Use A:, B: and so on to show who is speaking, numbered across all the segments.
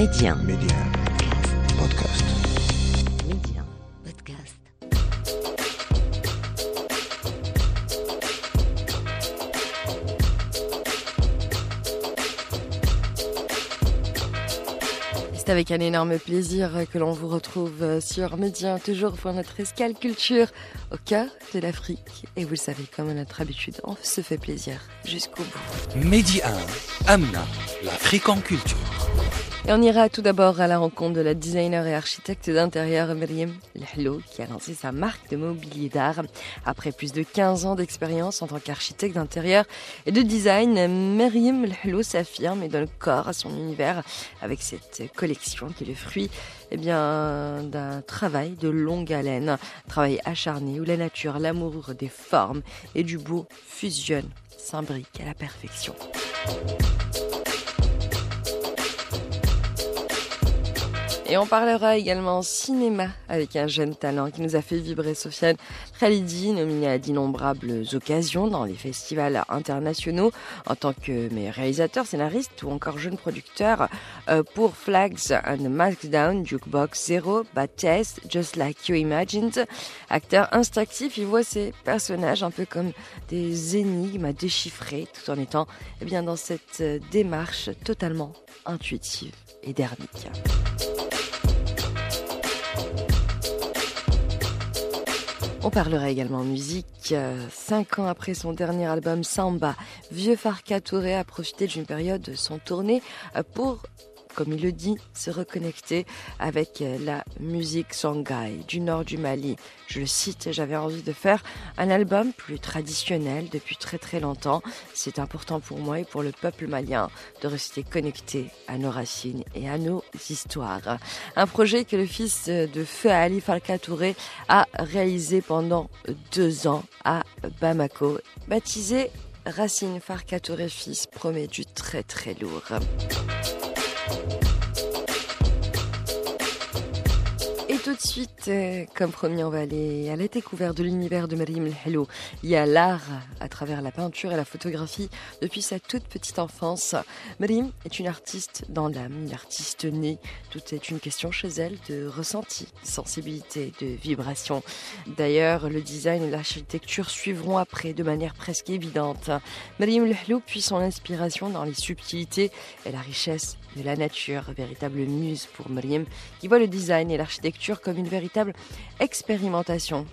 A: Média.
B: Média. Podcast.
A: Média. Podcast.
C: C'est avec un énorme plaisir que l'on vous retrouve sur Média, toujours pour notre escale culture au cœur de l'Afrique. Et vous le savez, comme à notre habitude, on se fait plaisir jusqu'au bout.
D: Mehdi 1, Amna, l'Afrique en culture.
C: Et on ira tout d'abord à la rencontre de la designer et architecte d'intérieur Myriam Lhlo, qui a lancé sa marque de mobilier d'art. Après plus de 15 ans d'expérience en tant qu'architecte d'intérieur et de design, Myriam Lhlo s'affirme et donne corps à son univers avec cette collection qui est le fruit eh bien, d'un travail de longue haleine, un travail acharné où la nature, l'amour des formes et du beau fusionnent, s'imbriquent à la perfection. Et on parlera également cinéma avec un jeune talent qui nous a fait vibrer Sofiane Khalidi, nominé à d'innombrables occasions dans les festivals internationaux en tant que réalisateur, scénariste ou encore jeune producteur euh, pour Flags and Markdown, Jukebox Zero, Bad Just Like You Imagined. Acteur instinctif, il voit ses personnages un peu comme des énigmes à déchiffrer tout en étant eh bien, dans cette euh, démarche totalement intuitive et dernique. On parlera également musique. Cinq ans après son dernier album Samba, Vieux Farka Touré a profité d'une période de son tournée pour comme il le dit, se reconnecter avec la musique Songhai du nord du Mali. Je le cite, j'avais envie de faire un album plus traditionnel depuis très très longtemps. C'est important pour moi et pour le peuple malien de rester connecté à nos racines et à nos histoires. Un projet que le fils de Feu Ali Falka Touré a réalisé pendant deux ans à Bamako, baptisé Racine Farka Touré fils promet du très très lourd. Et tout de suite, euh, comme promis, on va aller à la découverte de l'univers de Marim Hello. Il y a l'art à travers la peinture et la photographie depuis sa toute petite enfance. Marim est une artiste dans l'âme, une artiste née. Tout est une question chez elle de ressenti, de sensibilité, de vibration. D'ailleurs, le design et l'architecture suivront après de manière presque évidente. Marim Hello puise son inspiration dans les subtilités et la richesse de la nature, véritable muse pour Maryam, qui voit le design et l'architecture comme une véritable expérimentation,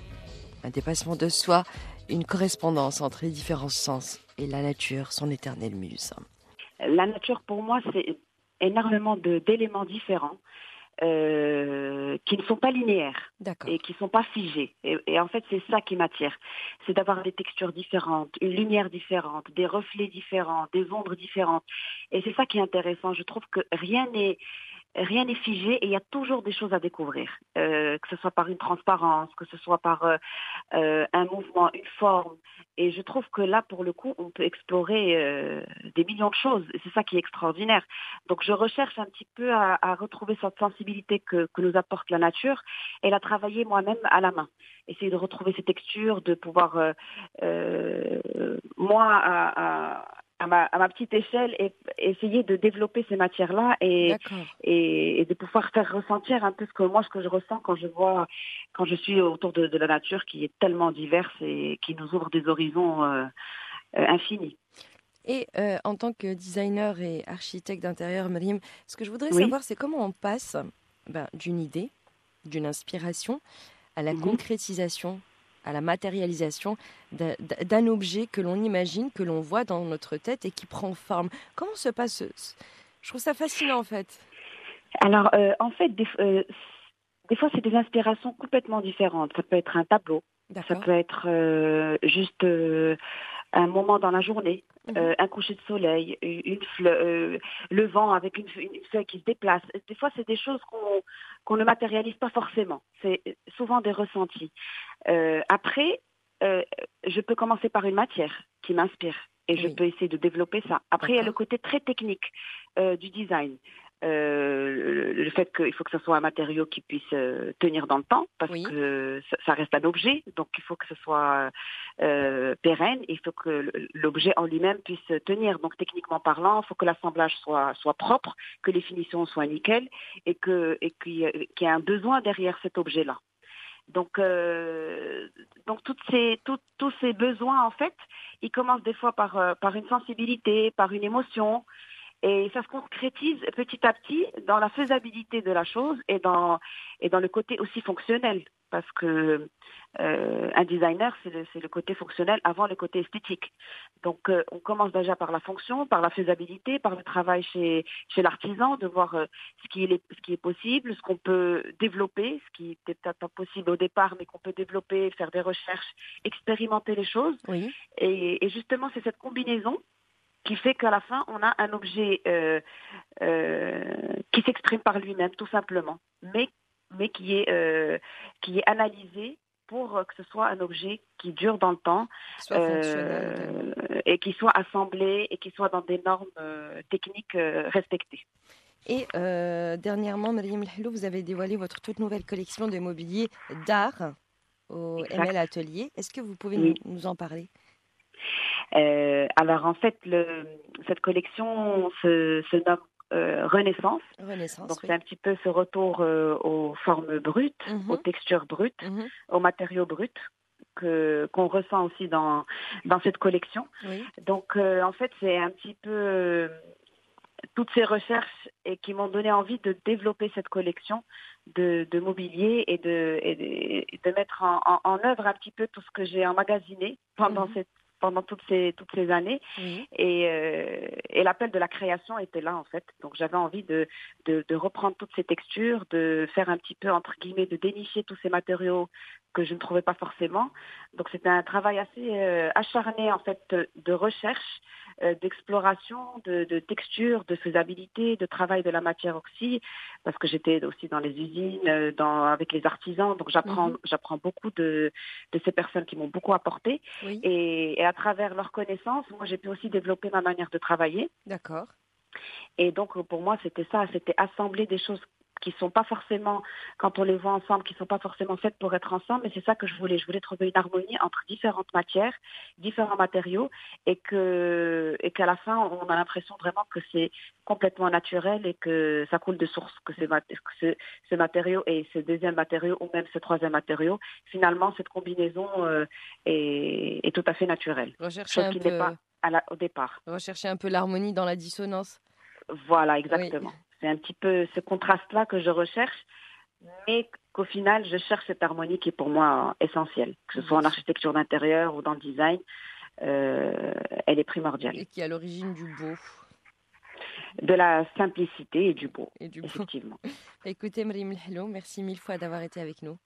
C: un dépassement de soi, une correspondance entre les différents sens et la nature, son éternelle muse.
E: La nature, pour moi, c'est énormément d'éléments différents. Euh, qui ne sont pas linéaires et qui ne sont pas figés. Et, et en fait, c'est ça qui m'attire. C'est d'avoir des textures différentes, une lumière différente, des reflets différents, des ombres différentes. Et c'est ça qui est intéressant. Je trouve que rien n'est rien n'est figé et il y a toujours des choses à découvrir, euh, que ce soit par une transparence, que ce soit par euh, euh, un mouvement, une forme. Et je trouve que là, pour le coup, on peut explorer euh, des millions de choses. C'est ça qui est extraordinaire. Donc je recherche un petit peu à, à retrouver cette sensibilité que, que, nous apporte la nature et la travailler moi-même à la main. Essayer de retrouver ces textures, de pouvoir, euh, moi, à, à à ma, à ma, petite échelle et essayer de développer ces matières-là et, et, et, de pouvoir faire ressentir un peu ce que moi ce que je ressens quand je vois quand je suis autour de, de la nature qui est tellement diverse et qui nous ouvre des horizons euh, euh, infinis.
C: Et euh, en tant que designer et architecte d'intérieur, Marim, ce que je voudrais oui. savoir, c'est comment on passe ben, d'une idée, d'une inspiration, à la mmh. concrétisation à la matérialisation d'un objet que l'on imagine, que l'on voit dans notre tête et qui prend forme. Comment se passe ce... Je trouve ça fascinant en fait.
E: Alors euh, en fait, des, euh, des fois c'est des inspirations complètement différentes. Ça peut être un tableau, ça peut être euh, juste un moment dans la journée, mmh. euh, un coucher de soleil, une euh, le vent avec une, une, feuille qui se déplace. Des fois, c'est des choses qu'on ne matérialise pas forcément. C'est souvent des ressentis. Euh, après, je peux commencer par une matière qui m'inspire et oui. je peux essayer de développer ça. Après, il y a le côté très technique du design. Euh, le fait qu'il faut que ce soit un matériau qui puisse tenir dans le temps, parce que ça, reste un objet, donc il faut que ce soit pérenne, il faut que l'objet en lui-même puisse tenir. Donc techniquement parlant, il faut que l'assemblage soit, soit propre, que les finitions soient nickel, et qu'il y ait un besoin derrière cet objet-là. Donc, euh, donc toutes ces, tous ces besoins, en fait, ils commencent des fois par, euh, par une sensibilité, par une émotion, et ça se concrétise petit à petit dans la faisabilité de la chose et dans, et dans le côté aussi fonctionnel. Parce que euh, un designer, c'est le, le, côté fonctionnel avant le côté esthétique. Donc euh, on commence déjà par la fonction, par la faisabilité, par le travail chez, chez l'artisan, de voir euh, ce, qui est, ce qui est possible, ce qu'on peut développer, ce qui n'était peut-être pas possible au départ, mais qu'on peut développer, faire des recherches, expérimenter les choses.
C: Oui.
E: Et, et justement, c'est cette combinaison qui fait qu'à la fin, on a un objet euh, euh, qui s'exprime par lui-même, tout simplement, mais, mais qui, est, euh, qui est analysé pour que ce soit un objet qui dure dans le temps et qui soit assemblé et qui soit dans des normes techniques respectées.
C: Et dernièrement, Mariam Hello, vous avez dévoilé votre toute nouvelle collection de mobilier d'art au ML Atelier. Est-ce que vous pouvez nous en parler?
E: Alors en fait, le, cette collection se, se nomme euh, Renaissance.
C: Renaissance.
E: Donc c'est un petit peu ce retour euh, aux formes brutes, mhm. aux textures brutes, mhm. aux matériaux bruts que qu'on ressent aussi dans dans cette collection.
C: Oui.
E: Donc euh, en fait c'est un petit peu euh, toutes ces recherches et qui m'ont donné envie de développer cette collection de, de mobilier et de, et de, de mettre en, en, en, œuvre un petit peu tout ce que j'ai emmagasiné pendant mhm. cette pendant toutes ces toutes ces années. Et, euh, et l'appel de la création était là en fait. Donc j'avais envie de, de, de reprendre toutes ces textures de faire un petit peu entre guillemets de dénicher tous ces matériaux que je ne trouvais pas forcément. Donc c'était un travail assez euh, acharné en fait de recherche d'exploration, de, de, texture, de faisabilité, de travail de la matière aussi, parce que j'étais aussi dans les usines, euh, dans, avec les artisans, donc j'apprends, mhm. j'apprends beaucoup de, de ces personnes qui m'ont beaucoup apporté. Et, et à travers leurs connaissances, moi j'ai pu aussi développer ma manière de travailler.
C: D'accord.
E: Et donc pour moi c'était ça, c'était assembler des choses qui sont pas forcément, quand on les voit ensemble, qui sont pas forcément faites pour être ensemble. Mais c'est ça que je voulais. Je voulais trouver une harmonie entre différentes matières, différents matériaux, et que et qu'à la fin, on a l'impression vraiment que c'est complètement naturel et que ça coule de source, que, ce, ce matériau et ce deuxième matériau ou même ce troisième matériau, finalement, cette combinaison euh, est, est, tout à fait naturelle.
C: Rechercher un peu...
E: pas à la, au départ.
C: Rechercher un peu l'harmonie dans la dissonance.
E: Voilà, exactement. C'est un petit peu ce contraste-là que je recherche, mais qu'au final, je cherche cette harmonie qui est pour moi essentielle, que ce soit en architecture d'intérieur ou dans le design, euh, elle est primordiale.
C: Et qui est à l'origine du beau.
E: De la simplicité et du beau,
C: et du
E: effectivement.
C: Écoutez, Mrim Hello, merci mille fois d'avoir été avec nous.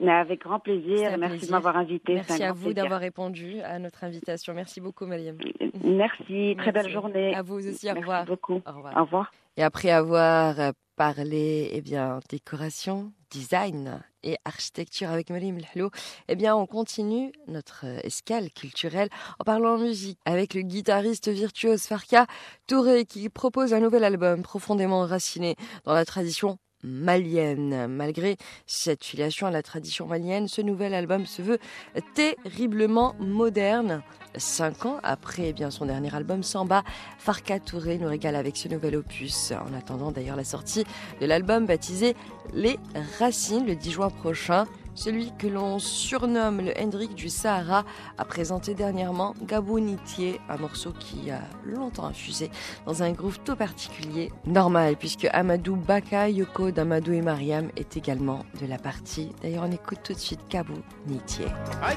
E: Mais avec grand plaisir. Merci de m'avoir invité.
C: Merci à vous d'avoir répondu à notre invitation. Merci beaucoup, Mariam.
E: Merci. Très belle journée.
C: À vous aussi. Au revoir.
E: beaucoup.
C: Au revoir.
E: Au revoir.
C: Et après avoir parlé eh bien, décoration, design et architecture avec Mariam Lhlou, eh bien, on continue notre escale culturelle en parlant musique avec le guitariste virtuose Farka Touré qui propose un nouvel album profondément enraciné dans la tradition malienne. Malgré cette filiation à la tradition malienne, ce nouvel album se veut terriblement moderne. Cinq ans après eh bien, son dernier album Samba, Farka Touré nous régale avec ce nouvel opus. En attendant d'ailleurs la sortie de l'album baptisé Les Racines le 10 juin prochain. Celui que l'on surnomme le Hendrik du Sahara a présenté dernièrement Gabounitier, un morceau qui a longtemps infusé dans un groove tout particulier. Normal, puisque Amadou Baka, Yoko d'Amadou et Mariam est également de la partie. D'ailleurs, on écoute tout de suite Gabounitier. Ay.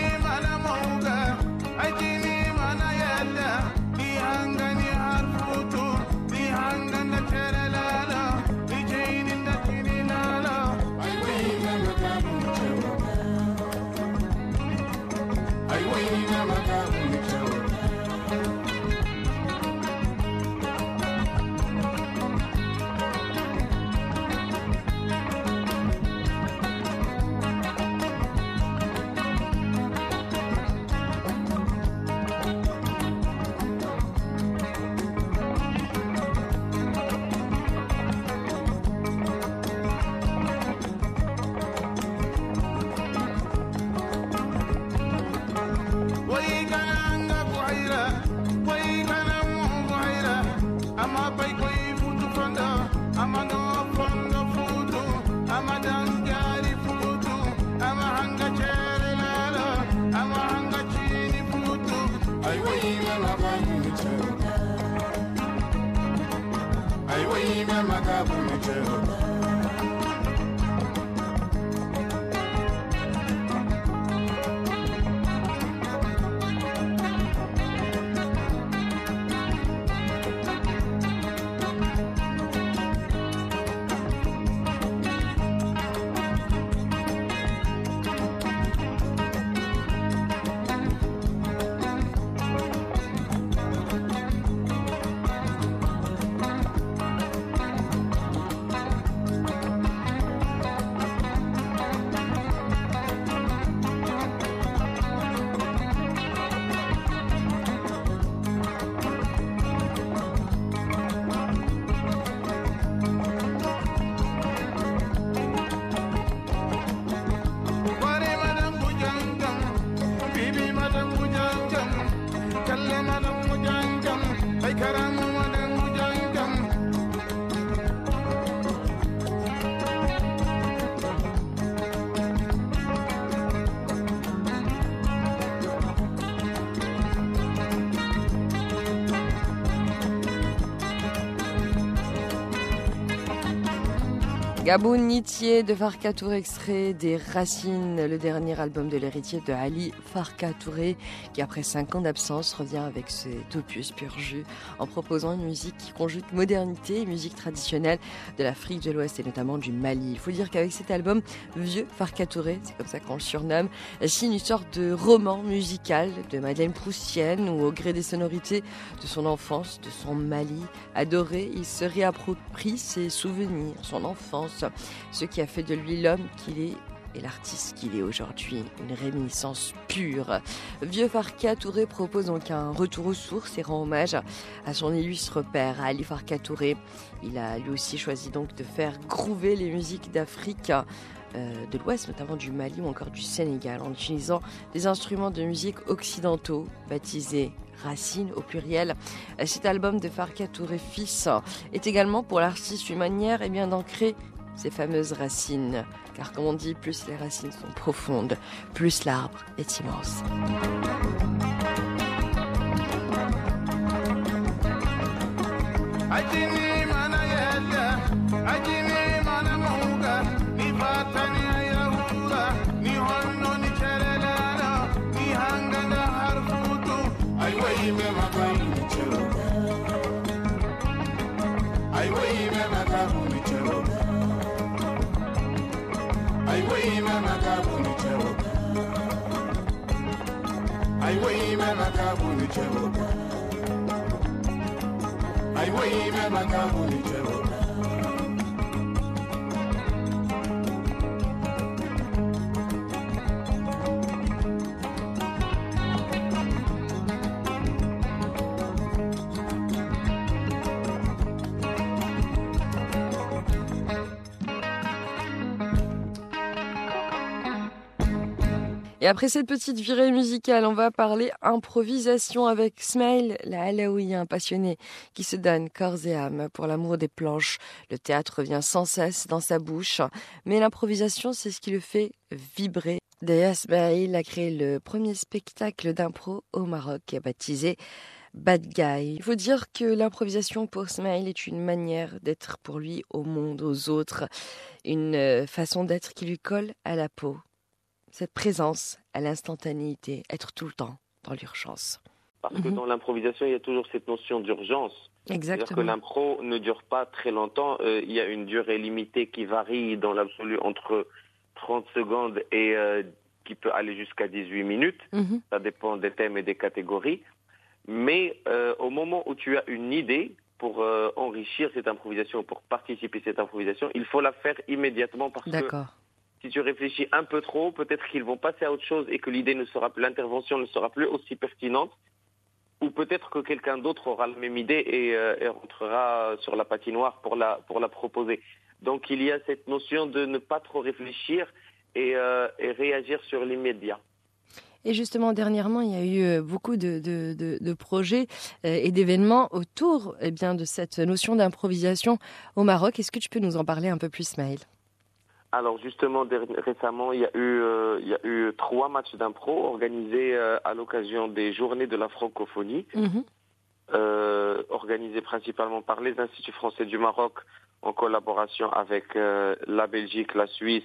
C: Nitier de Farka Touré, extrait des Racines, le dernier album de l'héritier de Ali Farka Touré, qui après cinq ans d'absence revient avec cet opus pur jus en proposant une musique qui conjugue modernité et musique traditionnelle de l'Afrique de l'Ouest et notamment du Mali. Il faut dire qu'avec cet album, Vieux Farka Touré, c'est comme ça qu'on le surnomme, signe une sorte de roman musical de Madeleine Proustienne où au gré des sonorités de son enfance, de son Mali adoré, il se réapproprie ses souvenirs, son enfance, ce qui a fait de lui l'homme qu'il est et l'artiste qu'il est aujourd'hui, une réminiscence pure. Vieux Farka Touré propose donc un retour aux sources et rend hommage à son illustre père, Ali Farka Touré. Il a lui aussi choisi donc de faire grouver les musiques d'Afrique euh, de l'Ouest, notamment du Mali ou encore du Sénégal, en utilisant des instruments de musique occidentaux baptisés Racine au pluriel. Cet album de Farka Touré fils est également pour l'artiste une manière eh d'ancrer ces fameuses racines. Car comme on dit, plus les racines sont profondes, plus l'arbre est immense.
F: makabu ni chemba. Aiwe ime makabu ni.
C: Et après cette petite virée musicale, on va parler improvisation avec Smail, la Alaoui, un passionné qui se donne corps et âme pour l'amour des planches. Le théâtre revient sans cesse dans sa bouche, mais l'improvisation, c'est ce qui le fait vibrer. D'ailleurs, Smail a créé le premier spectacle d'impro au Maroc, baptisé Bad Guy. Il faut dire que l'improvisation pour Smail est une manière d'être pour lui au monde, aux autres, une euh, façon d'être qui lui colle à la peau cette présence à l'instantanéité, être tout le temps dans l'urgence.
G: Parce que mhm. dans l'improvisation, il y a toujours cette notion d'urgence.
C: Exactement.
G: C'est-à-dire que l'impro ne dure pas très longtemps. Euh, il y a une durée limitée qui varie dans l'absolu entre 30 secondes et euh, qui peut aller jusqu'à 18 minutes. Mhm. Ça dépend des thèmes et des catégories. Mais euh, au moment où tu as une idée pour enrichir cette improvisation, pour participer à cette improvisation, il faut la faire immédiatement parce que si tu réfléchis un peu trop, peut-être qu'ils vont passer à autre chose et que l'idée ne sera l'intervention ne sera plus aussi pertinente. Ou peut-être que quelqu'un d'autre aura la même idée et, euh, rentrera sur la patinoire pour la, pour la proposer. Donc il y a cette notion de ne pas trop réfléchir et, euh, réagir sur l'immédiat.
C: Et justement, dernièrement, il y a eu euh, beaucoup de, projets et d'événements autour eh bien, de cette notion d'improvisation au Maroc. Est-ce que tu peux nous en parler un peu plus, Maël
G: alors justement, récemment, il y a eu, euh, il y a eu trois matchs d'impro organisés euh, à l'occasion des Journées de la francophonie, mhm. euh, organisés principalement par les instituts français du Maroc en collaboration avec la Belgique, la Suisse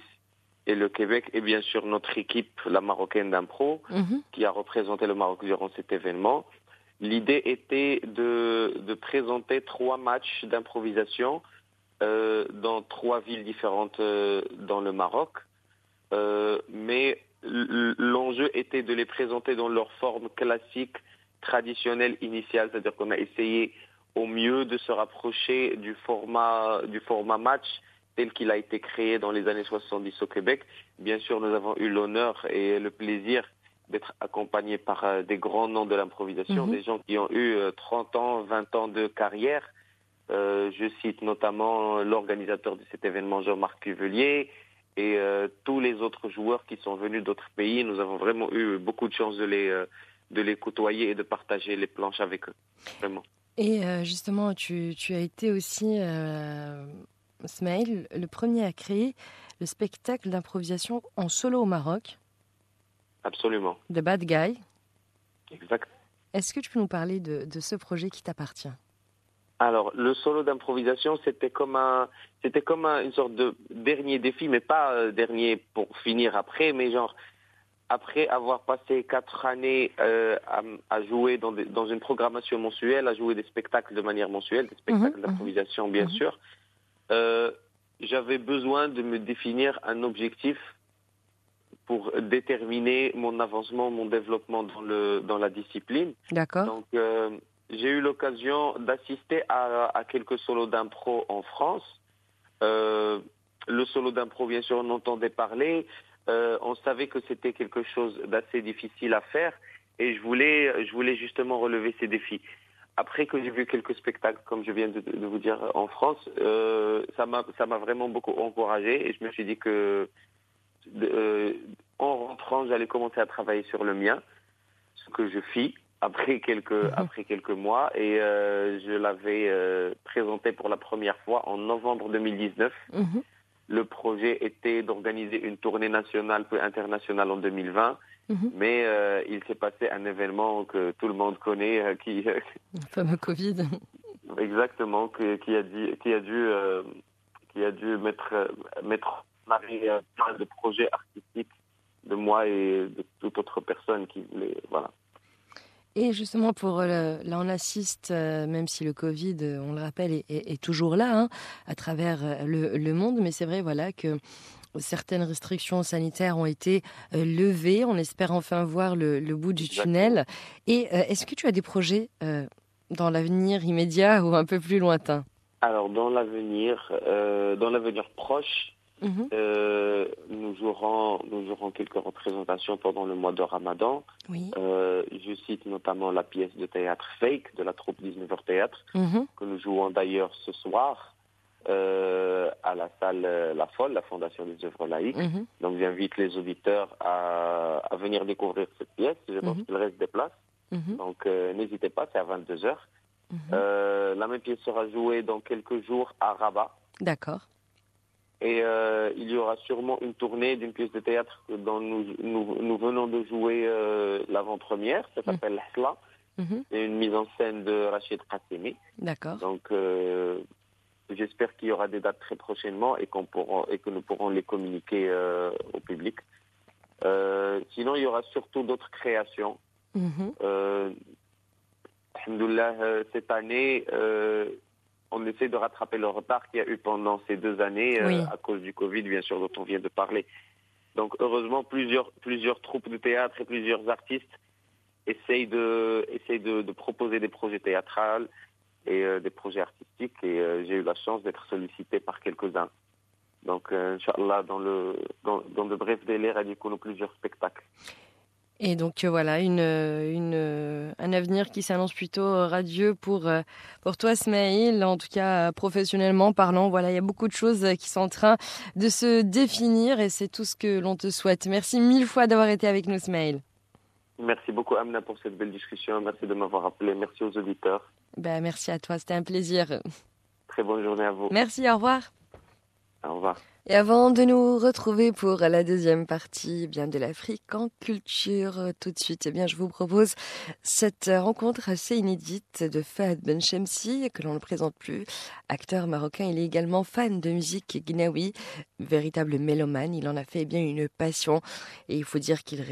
G: et le Québec, et bien sûr notre équipe, la marocaine d'impro, mhm. qui a représenté le Maroc durant cet événement. L'idée était de, de, présenter trois matchs d'improvisation euh, dans trois villes différentes euh, dans le Maroc, euh, mais l'enjeu était de les présenter dans leur forme classique, traditionnelle, initiale, c'est-à-dire qu'on a essayé au mieux de se rapprocher du format, du format match tel qu'il a été créé dans les années 70 au Québec. Bien sûr, nous avons eu l'honneur et le plaisir d'être accompagnés par euh, des grands noms de l'improvisation, mhm. des gens qui ont eu 30 euh, ans, 20 ans de carrière. Euh, je cite notamment l'organisateur de cet événement, Jean-Marc Cuvelier, et tous les autres joueurs qui sont venus d'autres pays. Nous avons vraiment eu beaucoup de chance de les, de les côtoyer et de partager les planches avec eux. Vraiment.
C: Et justement, tu, tu, as été aussi Smaïl, le premier à créer le spectacle d'improvisation en solo au Maroc.
G: Absolument.
C: The Bad Guy.
G: Exact.
C: Est-ce que tu peux nous parler de, ce projet qui t'appartient?
G: Alors, le solo d'improvisation, c'était comme un, c'était comme une sorte de dernier défi, mais pas euh, dernier pour finir après, mais genre après avoir passé quatre années euh, à, jouer dans, dans, une programmation mensuelle, à jouer des spectacles de manière mensuelle, des spectacles mhm, mhm. d'improvisation bien mhm. sûr, euh, j'avais besoin de me définir un objectif pour déterminer mon avancement, mon développement dans, le, dans la discipline.
C: D'accord.
G: Donc, j'ai eu l'occasion d'assister à, à, quelques solos d'impro en France. Euh, le solo d'impro, bien sûr, on entendait parler. Euh, on savait que c'était quelque chose d'assez difficile à faire et je voulais, je voulais justement relever ces défis après que j'ai vu quelques spectacles, comme je viens de, vous dire, en France, euh, ça m'a vraiment beaucoup encouragé et je me suis dit que euh, en rentrant, j'allais commencer à travailler sur le mien, ce que je fis après quelques mhm. après quelques mois et euh, je l'avais euh, présenté pour la première fois en novembre 2019. Mhm. Le projet était d'organiser une tournée nationale puis internationale en 2020 Mhm. Mais euh, il s'est passé un événement que tout le monde connaît, qui
C: le fameux Covid.
G: Exactement, qui, a dit, qui a dû, qui a dû mettre mettre plein de projets artistiques de moi et de toute autre personne qui voulait, voilà.
C: Et justement, pour là, on assiste, même si le Covid, on le rappelle, est, toujours là, hein, à travers le, le, monde, mais c'est vrai, voilà, que certaines restrictions sanitaires ont été euh, levées. On espère enfin voir le, bout du tunnel. Et euh, est-ce que tu as des projets euh, dans l'avenir immédiat ou un peu plus lointain?
G: Alors, dans l'avenir, dans l'avenir proche, mhm. nous, jouerons, nous jouerons quelques représentations pendant le mois de Ramadan. je cite notamment la pièce de théâtre Fake de la troupe 19h Théâtre, mhm. que nous jouons d'ailleurs ce soir. Euh, à la salle euh, La Folle, la Fondation des œuvres laïques. Mhm. Donc j'invite les auditeurs à, à, venir découvrir cette pièce. Je pense qu'il reste des places. Donc euh, n'hésitez pas, c'est à 22h. la même pièce sera jouée dans quelques jours à Rabat.
C: D'accord.
G: Et il y aura sûrement une tournée d'une pièce de théâtre dont nous, nous, nous venons de jouer l'avant-première. Ça s'appelle Hsla. C'est une mise en scène de Rachid Qasimi.
C: D'accord.
G: Donc, J'espère qu'il y aura des dates très prochainement et, qu'on pourra, et que nous pourrons les communiquer euh, au public. Euh, sinon, il y aura surtout d'autres créations. Mm cette année, on essaie de rattraper le retard qu'il y a eu pendant ces deux années à cause du Covid, bien sûr, dont on vient de parler. Donc, heureusement, plusieurs, plusieurs troupes de théâtre et plusieurs artistes essayent de, essayent de, de proposer des projets théâtrales, et euh, des projets artistiques et euh, j'ai eu la chance d'être sollicité par quelques-uns. Donc, euh, Inch'Allah, dans, le, dans, dans de brefs délais, nous plusieurs spectacles.
C: Et donc voilà, une, une, un avenir qui s'annonce plutôt radieux pour, pour toi, Smaïl, en tout cas professionnellement parlant. Voilà, il y a beaucoup de choses qui sont en train de se définir et c'est tout ce que l'on te souhaite. Merci mille fois d'avoir été avec nous, Smaïl.
G: Merci beaucoup, Amna, pour cette belle discussion. Merci de m'avoir appelé. Merci aux auditeurs.
C: Ben, merci à toi, c'était un plaisir.
G: Très bonne journée à vous.
C: Merci, au revoir.
G: Au revoir.
C: Et avant de nous retrouver pour la deuxième partie eh bien de l'Afrique en culture, euh, tout de suite, eh bien, je vous propose cette rencontre assez inédite de Fahad Benchemsi, que l'on ne présente plus. Acteur marocain, il est également fan de musique guinaoui, véritable mélomane. Il en a fait eh bien une passion et il faut dire qu'il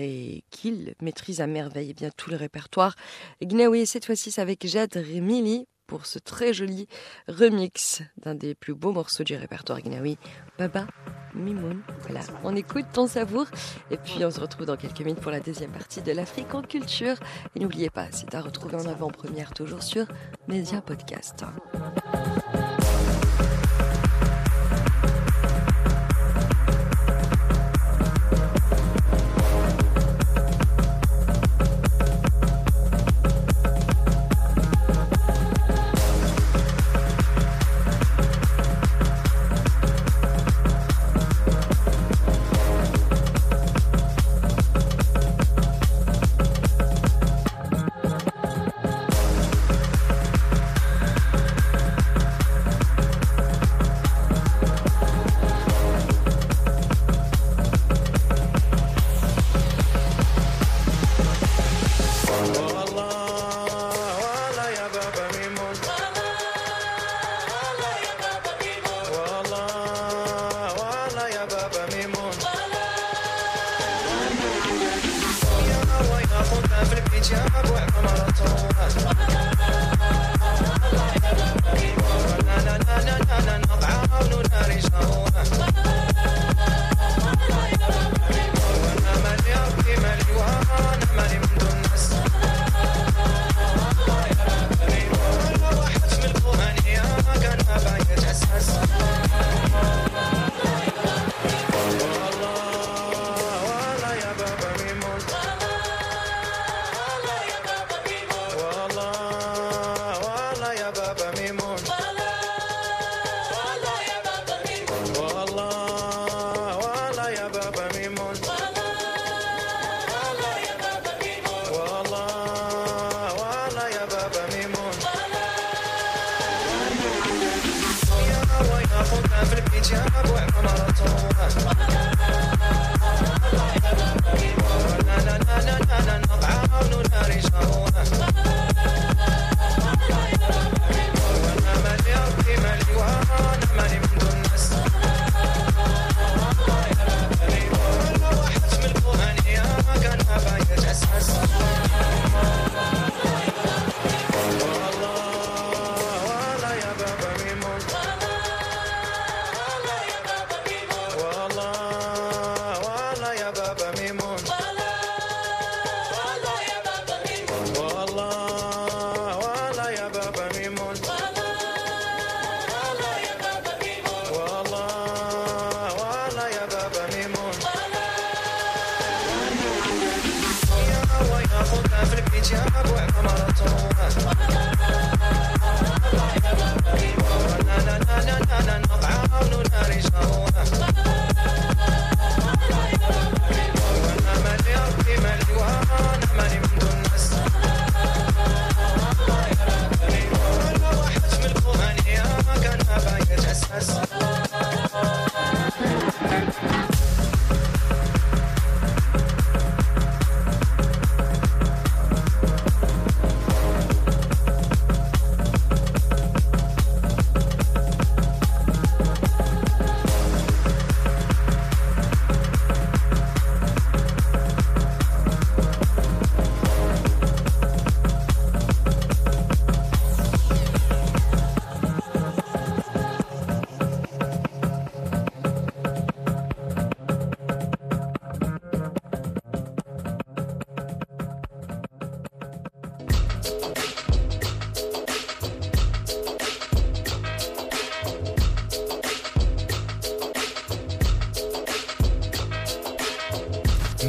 C: qu'il maîtrise à merveille bien tout le répertoire guinaoui. Cette fois-ci, c'est avec Jad Remili pour ce très joli remix d'un des plus beaux morceaux du répertoire guinaoui, Baba Mimoun. Voilà, on écoute, ton savour, et puis on se retrouve dans quelques minutes pour la deuxième partie de l'Afrique en culture. Et n'oubliez pas, c'est à retrouver en avant-première toujours sur Média Podcast.
D: job, work on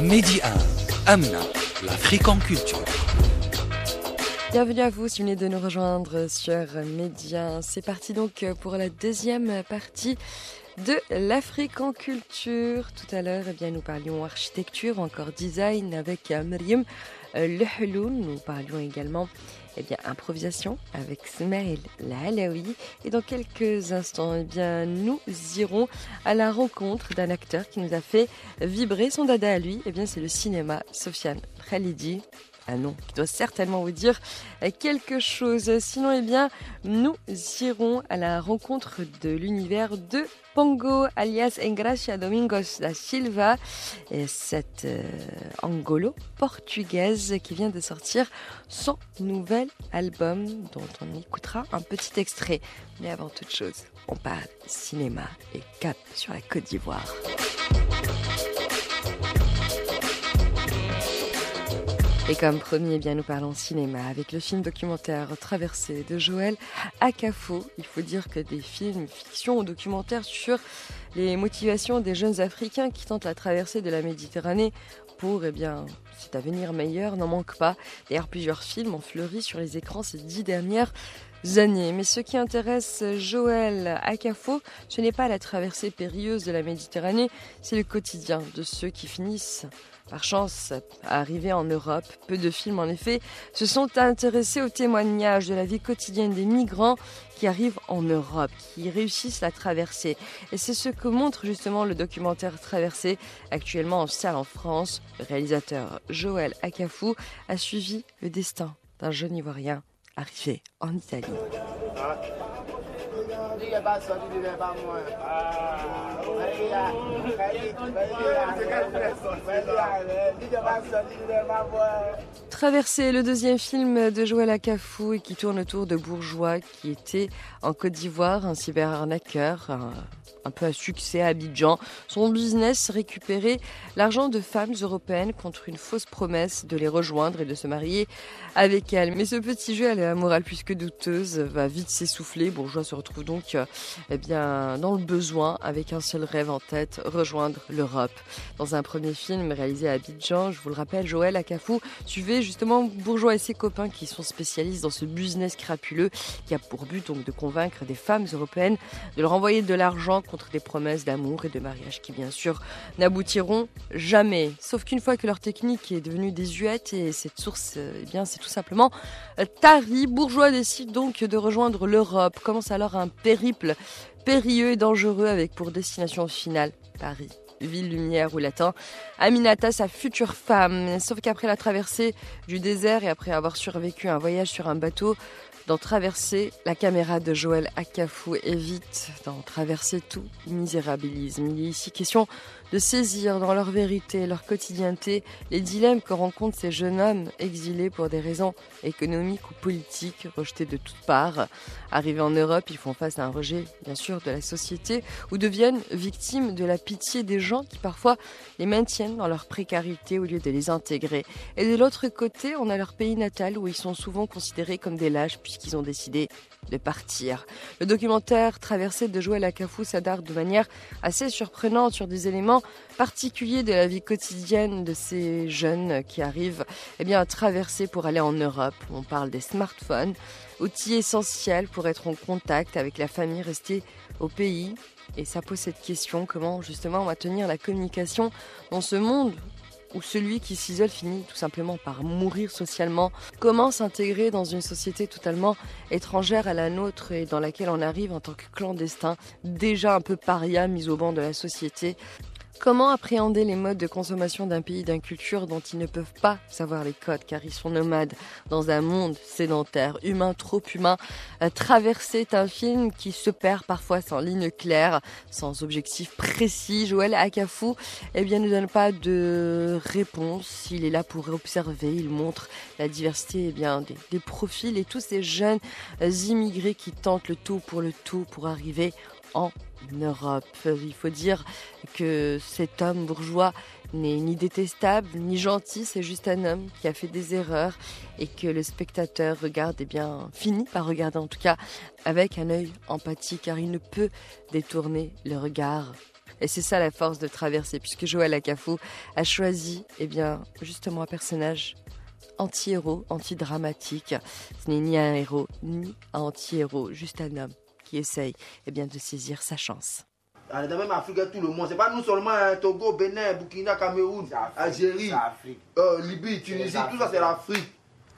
D: Midi 1, Amna, l'Afrique en culture.
C: Bienvenue à vous si vous venez de nous rejoindre sur Média. C'est parti donc pour la deuxième partie de l'Afrique en culture. Tout à l'heure, eh nous parlions architecture, encore design avec Myriam le Heloun. Nous parlions également eh bien, improvisation avec Smail Lahalaoui. Et dans quelques instants, eh bien, nous irons à la rencontre d'un acteur qui nous a fait vibrer son dada à lui. Eh bien, c'est le cinéma. Sofiane Khalidi, un nom qui doit certainement vous dire quelque chose. Sinon, eh bien, nous irons à la rencontre de l'univers de Pongo, alias Engracia Domingos da Silva, et cette euh, angolo portugaise qui vient de sortir son nouvel album dont on écoutera un petit extrait. Mais avant toute chose, on parle cinéma et cap sur la Côte d'Ivoire. Et comme premier, eh bien, nous parlons cinéma avec le film documentaire Traversée de Joël Akafo. Il faut dire que des films fiction ou documentaires sur les motivations des jeunes Africains qui tentent la traversée de la Méditerranée pour eh bien, cet avenir meilleur n'en manque pas. D'ailleurs, plusieurs films ont fleuri sur les écrans ces dix dernières années. Mais ce qui intéresse Joël Akafo, ce n'est pas la traversée périlleuse de la Méditerranée, c'est le quotidien de ceux qui finissent par chance à arriver en Europe. Peu de films, en effet, se sont intéressés au témoignage de la vie quotidienne des migrants qui arrivent en Europe, qui réussissent la traversée. Et c'est ce que montre justement le documentaire Traversée, actuellement en salle en France. Le réalisateur Joël Akafou a suivi le destin d'un jeune Ivoirien arrivé en Italie. Traverser le deuxième film de Joël Acafou et qui tourne autour de Bourgeois qui était en Côte d'Ivoire, un cyberarnaqueur, un peu à succès à Abidjan. Son business, récupérer l'argent de femmes européennes contre une fausse promesse de les rejoindre et de se marier avec elles. Mais ce petit jeu à la morale plus que douteuse va vite s'essouffler. Bourgeois se retrouve donc euh, eh bien, dans le besoin avec un seul rêve en tête, rejoindre l'Europe. Dans un premier film réalisé à Abidjan, je vous le rappelle, Joël Acafou suivait justement Bourgeois et ses copains qui sont spécialistes dans ce business crapuleux qui a pour but donc de convaincre des femmes européennes de leur envoyer de l'argent des promesses d'amour et de mariage qui, bien sûr, n'aboutiront jamais. Sauf qu'une fois que leur technique est devenue désuète et cette source, eh bien, c'est tout simplement euh, tarie, Bourgeois décide donc de rejoindre l'Europe. Commence alors un périple périlleux et dangereux avec pour destination finale Paris ville lumière ou latin, Aminata, sa future femme. Sauf qu'après la traversée du désert et après avoir survécu un voyage sur un bateau, d'en traverser, la caméra de Joël Akafou évite d'en traverser tout misérabilisme. Il est ici question de saisir dans leur vérité, leur quotidienneté, les dilemmes que rencontrent ces jeunes hommes exilés pour des raisons économiques ou politiques, rejetés de toutes parts. Arrivés en Europe, ils font face à un rejet, bien sûr, de la société, ou deviennent victimes de la pitié des gens qui parfois les maintiennent dans leur précarité au lieu de les intégrer. Et de l'autre côté, on a leur pays natal où ils sont souvent considérés comme des lâches puisqu'ils ont décidé de partir. Le documentaire Traversée de Joël Acafou s'adapte de manière assez surprenante sur des éléments particuliers de la vie quotidienne de ces jeunes qui arrivent eh bien, à traverser pour aller en Europe. On parle des smartphones, outils essentiels pour être en contact avec la famille restée au pays. Et ça pose cette question, comment justement on va tenir la communication dans ce monde où celui qui s'isole finit tout simplement par mourir socialement Comment s'intégrer dans une société totalement étrangère à la nôtre et dans laquelle on arrive en tant que clandestin, déjà un peu paria, mis au banc de la société Comment appréhender les modes de consommation d'un pays, d'une culture dont ils ne peuvent pas savoir les codes car ils sont nomades dans un monde sédentaire, humain, trop humain? Traverser un film qui se perd parfois sans ligne claire, sans objectif précis. Joël Akafou, eh bien, ne donne pas de réponse. Il est là pour observer. Il montre la diversité, eh bien, des, des profils et tous ces jeunes immigrés qui tentent le tout pour le tout pour arriver en Europe. Il faut dire que cet homme bourgeois n'est ni détestable ni gentil, c'est juste un homme qui a fait des erreurs et que le spectateur regarde, et eh bien, finit par regarder en tout cas avec un œil empathique car il ne peut détourner le regard. Et c'est ça la force de traverser, puisque Joël Acafou a choisi, eh bien, justement un personnage anti-héros, anti-dramatique. Ce n'est ni un héros, ni un anti-héros, juste un homme qui essaye eh bien, de saisir sa chance.
H: même Afrique, tout le monde. C'est pas nous seulement hein, Togo, Bénin, Burkina, Cameroun, Algérie, euh, Libye, Tunisie, tout ça c'est l'Afrique.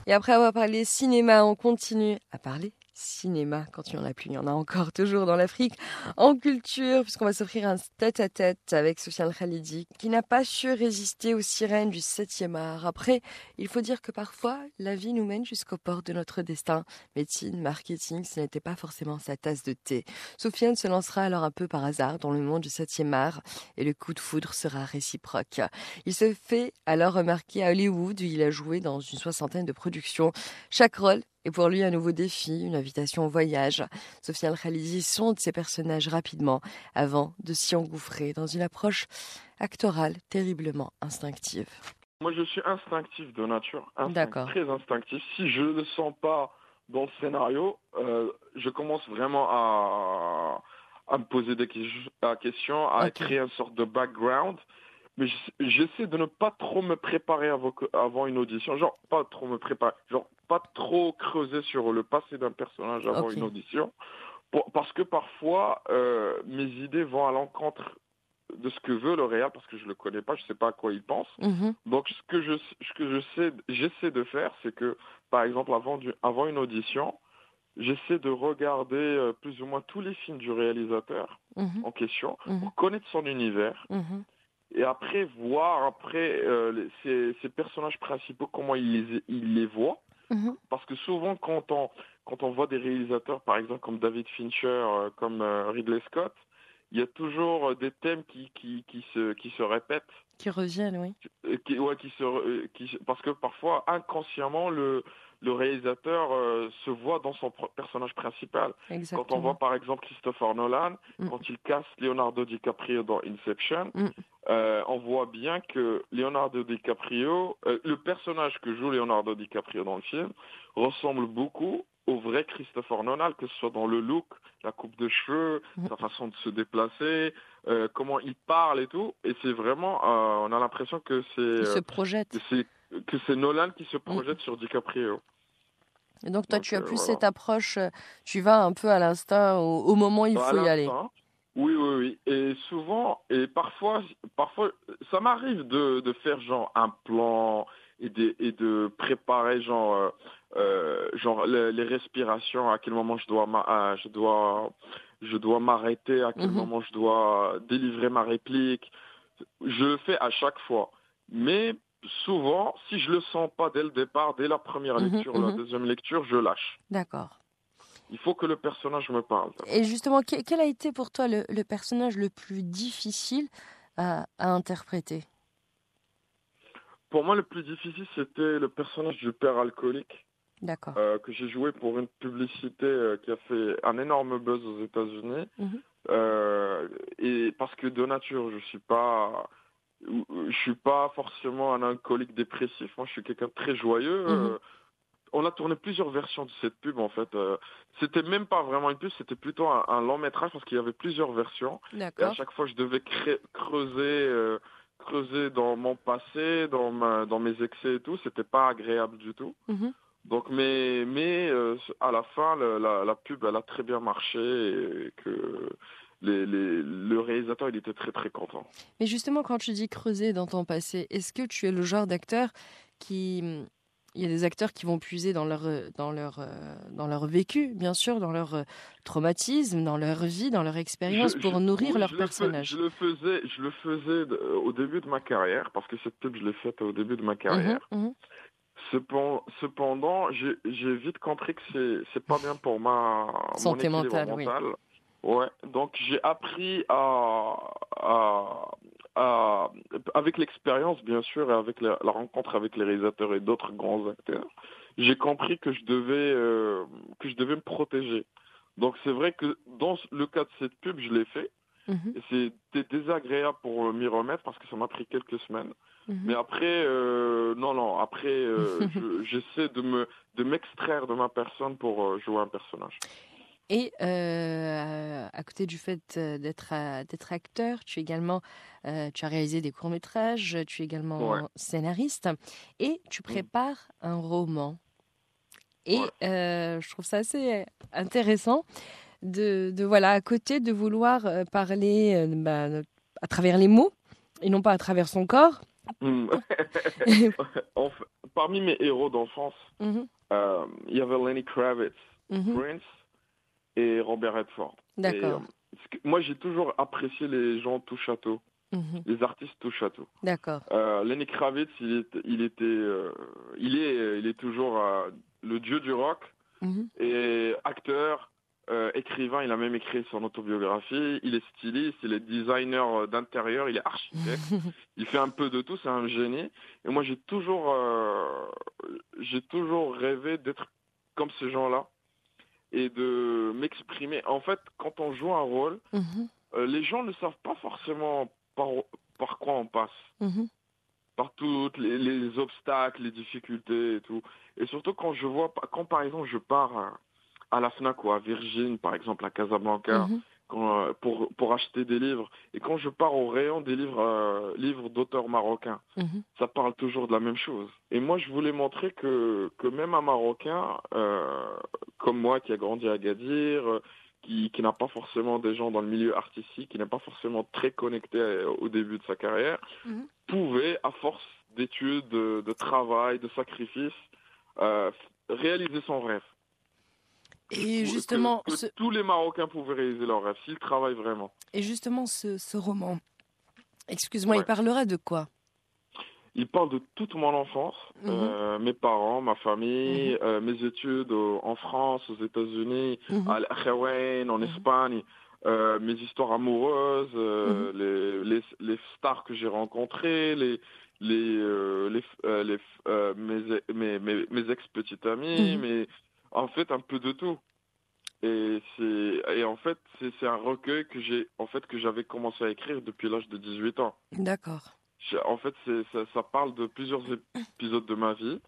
C: Et après avoir parlé cinéma, on continue à parler cinéma, quand il n'y en a plus, il y en a encore toujours dans l'Afrique, en culture, puisqu'on va s'offrir un tête-à-tête avec Sofiane Khalidi, qui n'a pas su résister aux sirènes du 7e art. Après, il faut dire que parfois, la vie nous mène jusqu'au port de notre destin. Médecine, marketing, ce n'était pas forcément sa tasse de thé. Sofiane se lancera alors un peu par hasard dans le monde du 7e art, et le coup de foudre sera réciproque. Il se fait alors remarquer à Hollywood, où il a joué dans une soixantaine de productions. Chaque rôle et pour lui, un nouveau défi, une invitation au voyage. Sofiane Khalidi sonde ses personnages rapidement avant de s'y engouffrer dans une approche actorale terriblement instinctive.
I: Moi, je suis instinctif de nature, très instinctif. Si je ne le sens pas dans le scénario, euh, je commence vraiment à, me poser des questions, à créer une sorte de background mais j'essaie de ne pas trop me préparer avant, une audition. Genre, pas trop me préparer. Genre, pas trop creuser sur le passé d'un personnage avant une audition. parce que parfois, euh, mes idées vont à l'encontre de ce que veut le réel parce que je le connais pas, je sais pas à quoi il pense. Mhm. Donc ce que je ce que je sais j'essaie de faire, c'est que par exemple avant avant une audition, j'essaie de regarder euh, plus ou moins tous les films du réalisateur mhm. en question mhm. pour connaître son univers et après voir après euh, ces, ces, personnages principaux comment ils, ils les voient mhm. parce que souvent quand on quand on voit des réalisateurs par exemple comme David Fincher euh, comme euh, Ridley Scott il y a toujours des thèmes qui qui qui se qui se répètent
C: qui reviennent oui
I: qui, ouais, qui se qui parce que parfois inconsciemment le le réalisateur euh, se voit dans son personnage principal. Quand on voit par exemple Christopher Nolan, mm. quand il casse Leonardo DiCaprio dans Inception, mm. Euh, on voit bien que Leonardo DiCaprio, euh, le personnage que joue Leonardo DiCaprio dans le film, ressemble beaucoup au vrai Christopher Nolan, que ce soit dans le look, la coupe de cheveux, mm. sa façon de se déplacer, comment il parle et tout. Et c'est vraiment, on a l'impression que c'est...
C: se projette
I: que c'est Nolan qui se mm. projette sur DiCaprio.
C: Et donc toi, tu as euh, plus cette approche, euh, tu vas un peu à l'instinct au, moment où il faut y aller.
I: Oui, oui, oui. Et souvent, et parfois, parfois, ça m'arrive de, de, faire genre un plan et de, et de préparer genre, euh, genre les, respirations, à quel moment je dois, je dois, je dois m'arrêter, à quel mhm. moment je dois délivrer ma réplique. Je le fais à chaque fois. Mais souvent, si je le sens pas dès le départ, dès la première mhm, lecture, la mhm. deuxième lecture, je lâche.
C: D'accord.
I: Il faut que le personnage me parle.
C: Et justement, quel a été pour toi le, personnage le plus difficile à, interpréter?
I: Pour moi, le plus difficile, c'était le personnage du père alcoolique.
C: D'accord.
I: Euh, que j'ai joué pour une publicité euh, qui a fait un énorme buzz aux États-Unis. Mhm. Euh, et parce que de nature, je suis pas je suis pas forcément un alcoolique dépressif. Moi, je suis quelqu'un de très joyeux. Mhm. Euh, on a tourné plusieurs versions de cette pub en fait. Euh, c'était même pas vraiment une pub, c'était plutôt un, long métrage parce qu'il y avait plusieurs versions. Et à chaque fois, je devais creuser, euh, creuser dans mon passé, dans, ma, dans mes excès et tout. C'était pas agréable du tout. Mhm. Donc, mais, mais à la fin, la, la, pub, elle a très bien marché et que le réalisateur, il était très très content.
C: Mais justement, quand tu dis creuser dans ton passé, est-ce que tu es le genre d'acteur qui... Il y a des acteurs qui vont puiser dans leur, dans leur, dans leur vécu, bien sûr, dans leur traumatisme, dans leur vie, dans leur expérience, pour nourrir leur personnage.
I: je le faisais, je le faisais au début de ma carrière, parce que cette pub, je l'ai faite au début de ma carrière. Mmh mmh cependant, j'ai vite compris que c'est pas bien pour ma
C: santé mentale. Oui.
I: Ouais, donc j'ai appris à, à, avec l'expérience bien sûr et avec la, rencontre avec les réalisateurs et d'autres grands acteurs, j'ai compris que je devais euh, que je devais me protéger. Donc c'est vrai que dans le cas de cette pub, je l'ai fait. Mhm. C'était désagréable pour m'y remettre parce que ça m'a pris quelques semaines. Mhm. Mais après, euh, non, non, après, euh, j'essaie de me de m'extraire de ma personne pour jouer un personnage.
C: Et euh, à côté du fait euh, d'être euh, d'être acteur, tu également tu as réalisé des courts métrages, tu es également scénariste et tu mmh. prépares un roman. Et je trouve ça assez intéressant de, de, voilà, à côté de vouloir parler bah, à travers les mots et non pas à travers son corps. Hmm.
I: parmi mes héros d'enfance, mhm. il y avait Lenny Kravitz, mhm. Prince et Robert Redford.
C: D'accord.
I: moi, j'ai toujours apprécié les gens tout château. Mhm. Les artistes tout château.
C: D'accord.
I: Euh, Lenny Kravitz, il, il était, euh, il est, il est toujours euh, le dieu du rock mhm. et acteur, euh, écrivain. Il a même écrit son autobiographie. Il est styliste, il est designer d'intérieur, il est architecte. il fait un peu de tout. C'est un génie. Et moi, j'ai toujours, j'ai toujours rêvé d'être comme ces gens-là et de m'exprimer. En fait, quand on joue un rôle, mhm. les gens ne savent pas forcément par, quoi on passe. Mhm. Par tous les, obstacles, les difficultés et tout. Et surtout quand je vois, quand par exemple je pars à, la FNAC ou à Virgin, par exemple à Casablanca, mhm. Euh, pour, pour acheter des livres, et quand je pars au rayon des livres, euh, livres d'auteurs marocains, mhm. ça parle toujours de la même chose. Et moi je voulais montrer que, que même un Marocain, euh, comme moi qui a grandi à Gadir, qui, qui n'a pas forcément des gens dans le milieu artistique, qui n'est pas forcément très connecté euh, au début de sa carrière, mhm. pouvait, à force d'études, de, travail, de sacrifices, euh, réaliser son rêve.
C: Et justement,
I: tous les Marocains pouvaient réaliser leur rêve s'ils travaillent vraiment.
C: Et justement, ce, ce roman, excuse-moi, il parlera de quoi?
I: Il parle de toute mon enfance, mhm. euh, mes parents, ma famille, mhm. euh, mes études en France, aux États-Unis, mhm. à Al en Espagne, euh, mes histoires amoureuses, les, les, les, stars que j'ai rencontrées, les, les, les, mes, mes, mes, ex-petites amies, mais en fait un peu de tout. Et c'est et en fait c'est un recueil que j'ai en fait que j'avais commencé à écrire depuis l'âge de 18 ans.
C: D'accord
I: en fait, ça, ça, parle de plusieurs épisodes de ma vie.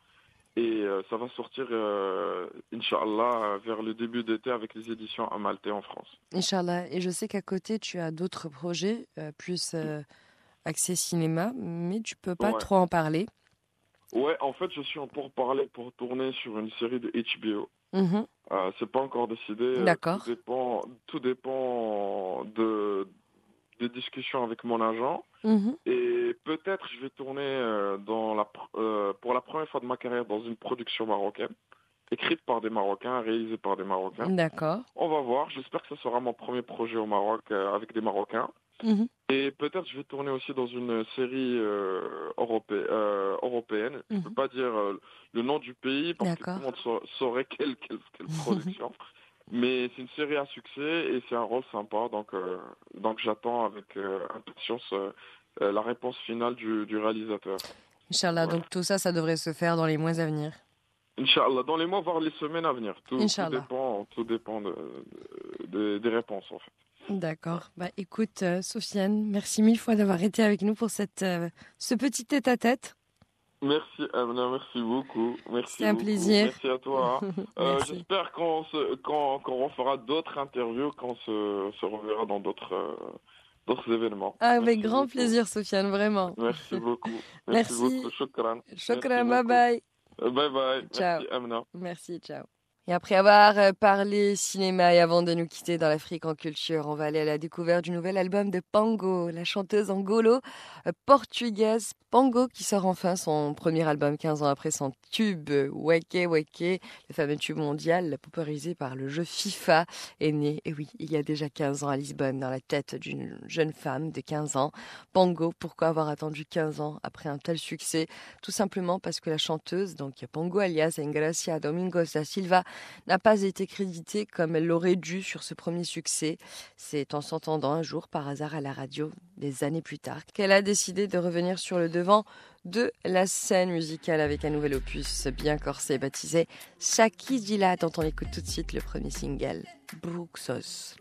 I: Et euh, ça va sortir, euh, Inch'Allah, vers le début d'été avec les éditions Amalté en France.
C: Inch'Allah. Et je sais qu'à côté, tu as d'autres projets, euh, plus accès cinéma, mais tu peux pas trop en parler.
I: Ouais, en fait, je suis en pour parler pour tourner sur une série de HBO. Mm c'est pas encore décidé.
C: D'accord.
I: Tout dépend, tout dépend de, des discussions avec mon agent. Mhm. Et peut-être je vais tourner euh, dans la, euh, pour la première fois de ma carrière dans une production marocaine, écrite par des Marocains, réalisée par des Marocains.
C: D'accord.
I: On va voir. J'espère que ce sera mon premier projet au Maroc euh, avec des Marocains. Mhm. Et peut-être je vais tourner aussi dans une série européenne. Je ne peux mhm. pas dire le nom du pays parce que tout le monde saurait quelle, quelle, quelle production. Mais c'est une série à succès et c'est un rôle sympa, donc, euh, donc j'attends avec euh, impatience euh, la réponse finale du, du réalisateur.
C: Inch'Allah, donc tout ça, ça devrait se faire dans les mois à venir.
I: Inch'Allah, dans les mois, voire les semaines à venir. Tout, tout dépend, tout dépend de, des réponses, en fait.
C: D'accord. Bah, écoute, Sofiane, merci mille fois d'avoir été avec nous pour cette, ce petit tête-à-tête.
I: Merci Amna, merci beaucoup. Merci
C: C'est un plaisir.
I: Merci à toi. euh, J'espère qu'on qu'on qu'on refera d'autres interviews, qu'on se, se reverra dans d'autres euh, d'autres événements.
C: Avec grand plaisir, Sofiane, vraiment.
I: Merci beaucoup.
C: Merci,
I: merci. beaucoup. Shukran.
C: Shukran, bye bye.
I: Bye bye.
C: Ciao.
I: Merci Amna.
C: Merci, ciao. Et après avoir euh, parlé cinéma et avant de nous quitter dans l'Afrique en culture, on va aller à la découverte du nouvel album de Pango, la chanteuse angolo euh, portugaise Pango qui sort enfin son premier album 15 ans après son tube Weke Weke, le fameux tube mondial popularisé par le jeu FIFA, est né, et oui, il y a déjà 15 ans à Lisbonne, dans la tête d'une jeune femme de 15 ans. Pango, pourquoi avoir attendu 15 ans après un tel succès? Tout simplement parce que la chanteuse, donc Pango alias Engracia Domingos da Silva, n'a pas été créditée comme elle l'aurait dû sur ce premier succès. C'est en s'entendant un jour par hasard à la radio, des années plus tard, qu'elle a décidé de revenir sur le devant de la scène musicale avec un nouvel opus bien corsé baptisé Shaki Dila dont on écoute tout de suite le premier single, Bruxos.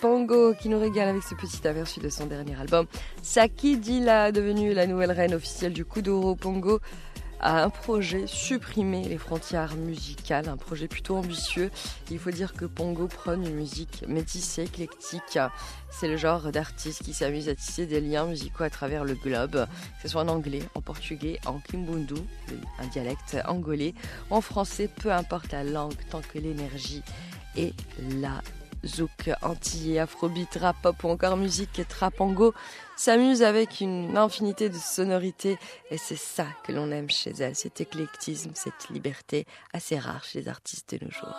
C: Pongo qui nous régale avec ce petit aperçu de son dernier album. Saki Dila, devenue la nouvelle reine officielle du Kuduro Pongo, a un projet supprimer les frontières musicales, un projet plutôt ambitieux. Il faut dire que Pongo prône une musique métissée, éclectique. C'est le genre d'artiste qui s'amuse à tisser des liens musicaux à travers le globe, que ce soit en anglais, en portugais, en kimbundu, un dialecte angolais, en français, peu importe la langue, tant que l'énergie est là zouk, antillais, afrobeat, rap, pop ou encore musique trapango s'amuse avec une infinité de sonorités et c'est ça que l'on aime chez elle, cet éclectisme, cette liberté assez rare chez les artistes de nos jours.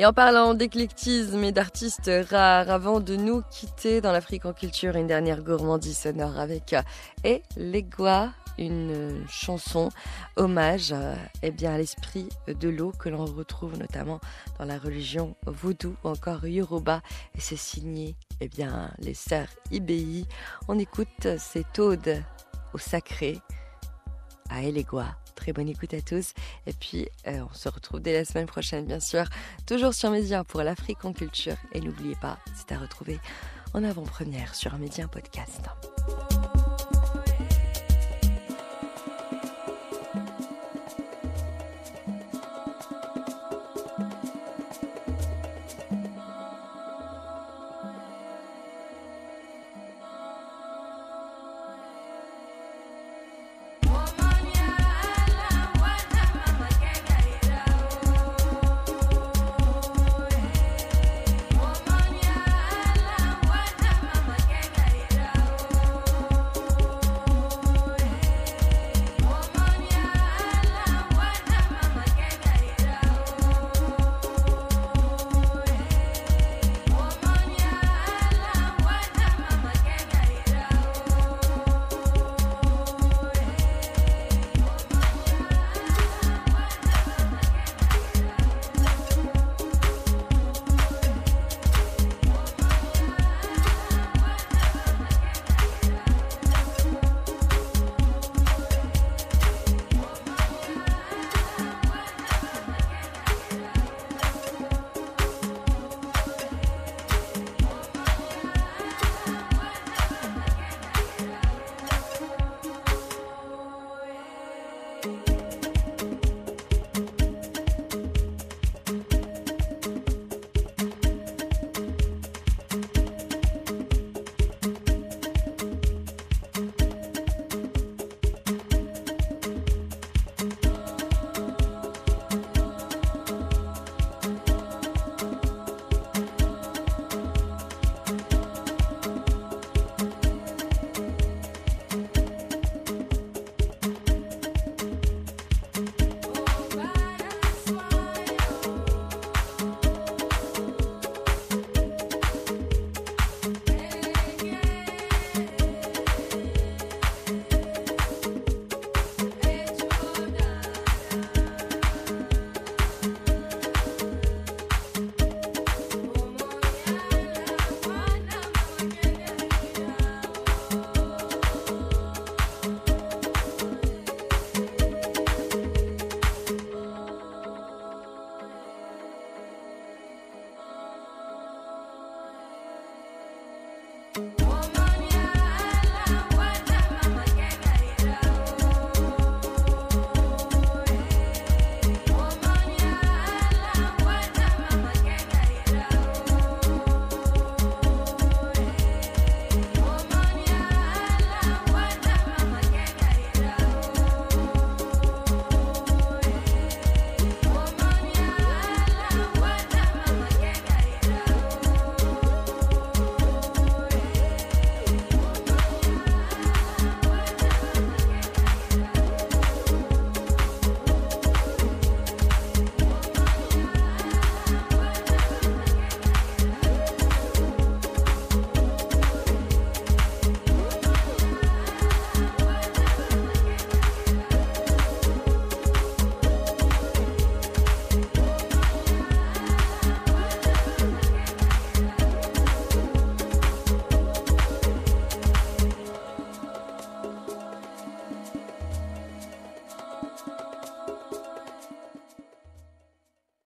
C: Et en parlant d'éclectisme et d'artistes rares, avant de nous quitter dans l'Afrique en culture, une dernière gourmandise sonore avec Et Legua une chanson hommage euh, eh bien, à l'esprit de l'eau que l'on retrouve notamment dans la religion vaudou ou encore yoruba et c'est signé eh bien, les sœurs Ibi. On écoute cette ode au sacré à Elegua. Très bonne écoute à tous. Et puis, euh, on se retrouve dès la semaine prochaine, bien sûr. Toujours sur Média pour l'Afrique en culture. Et n'oubliez pas, c'est à retrouver en avant-première sur un Média Podcast.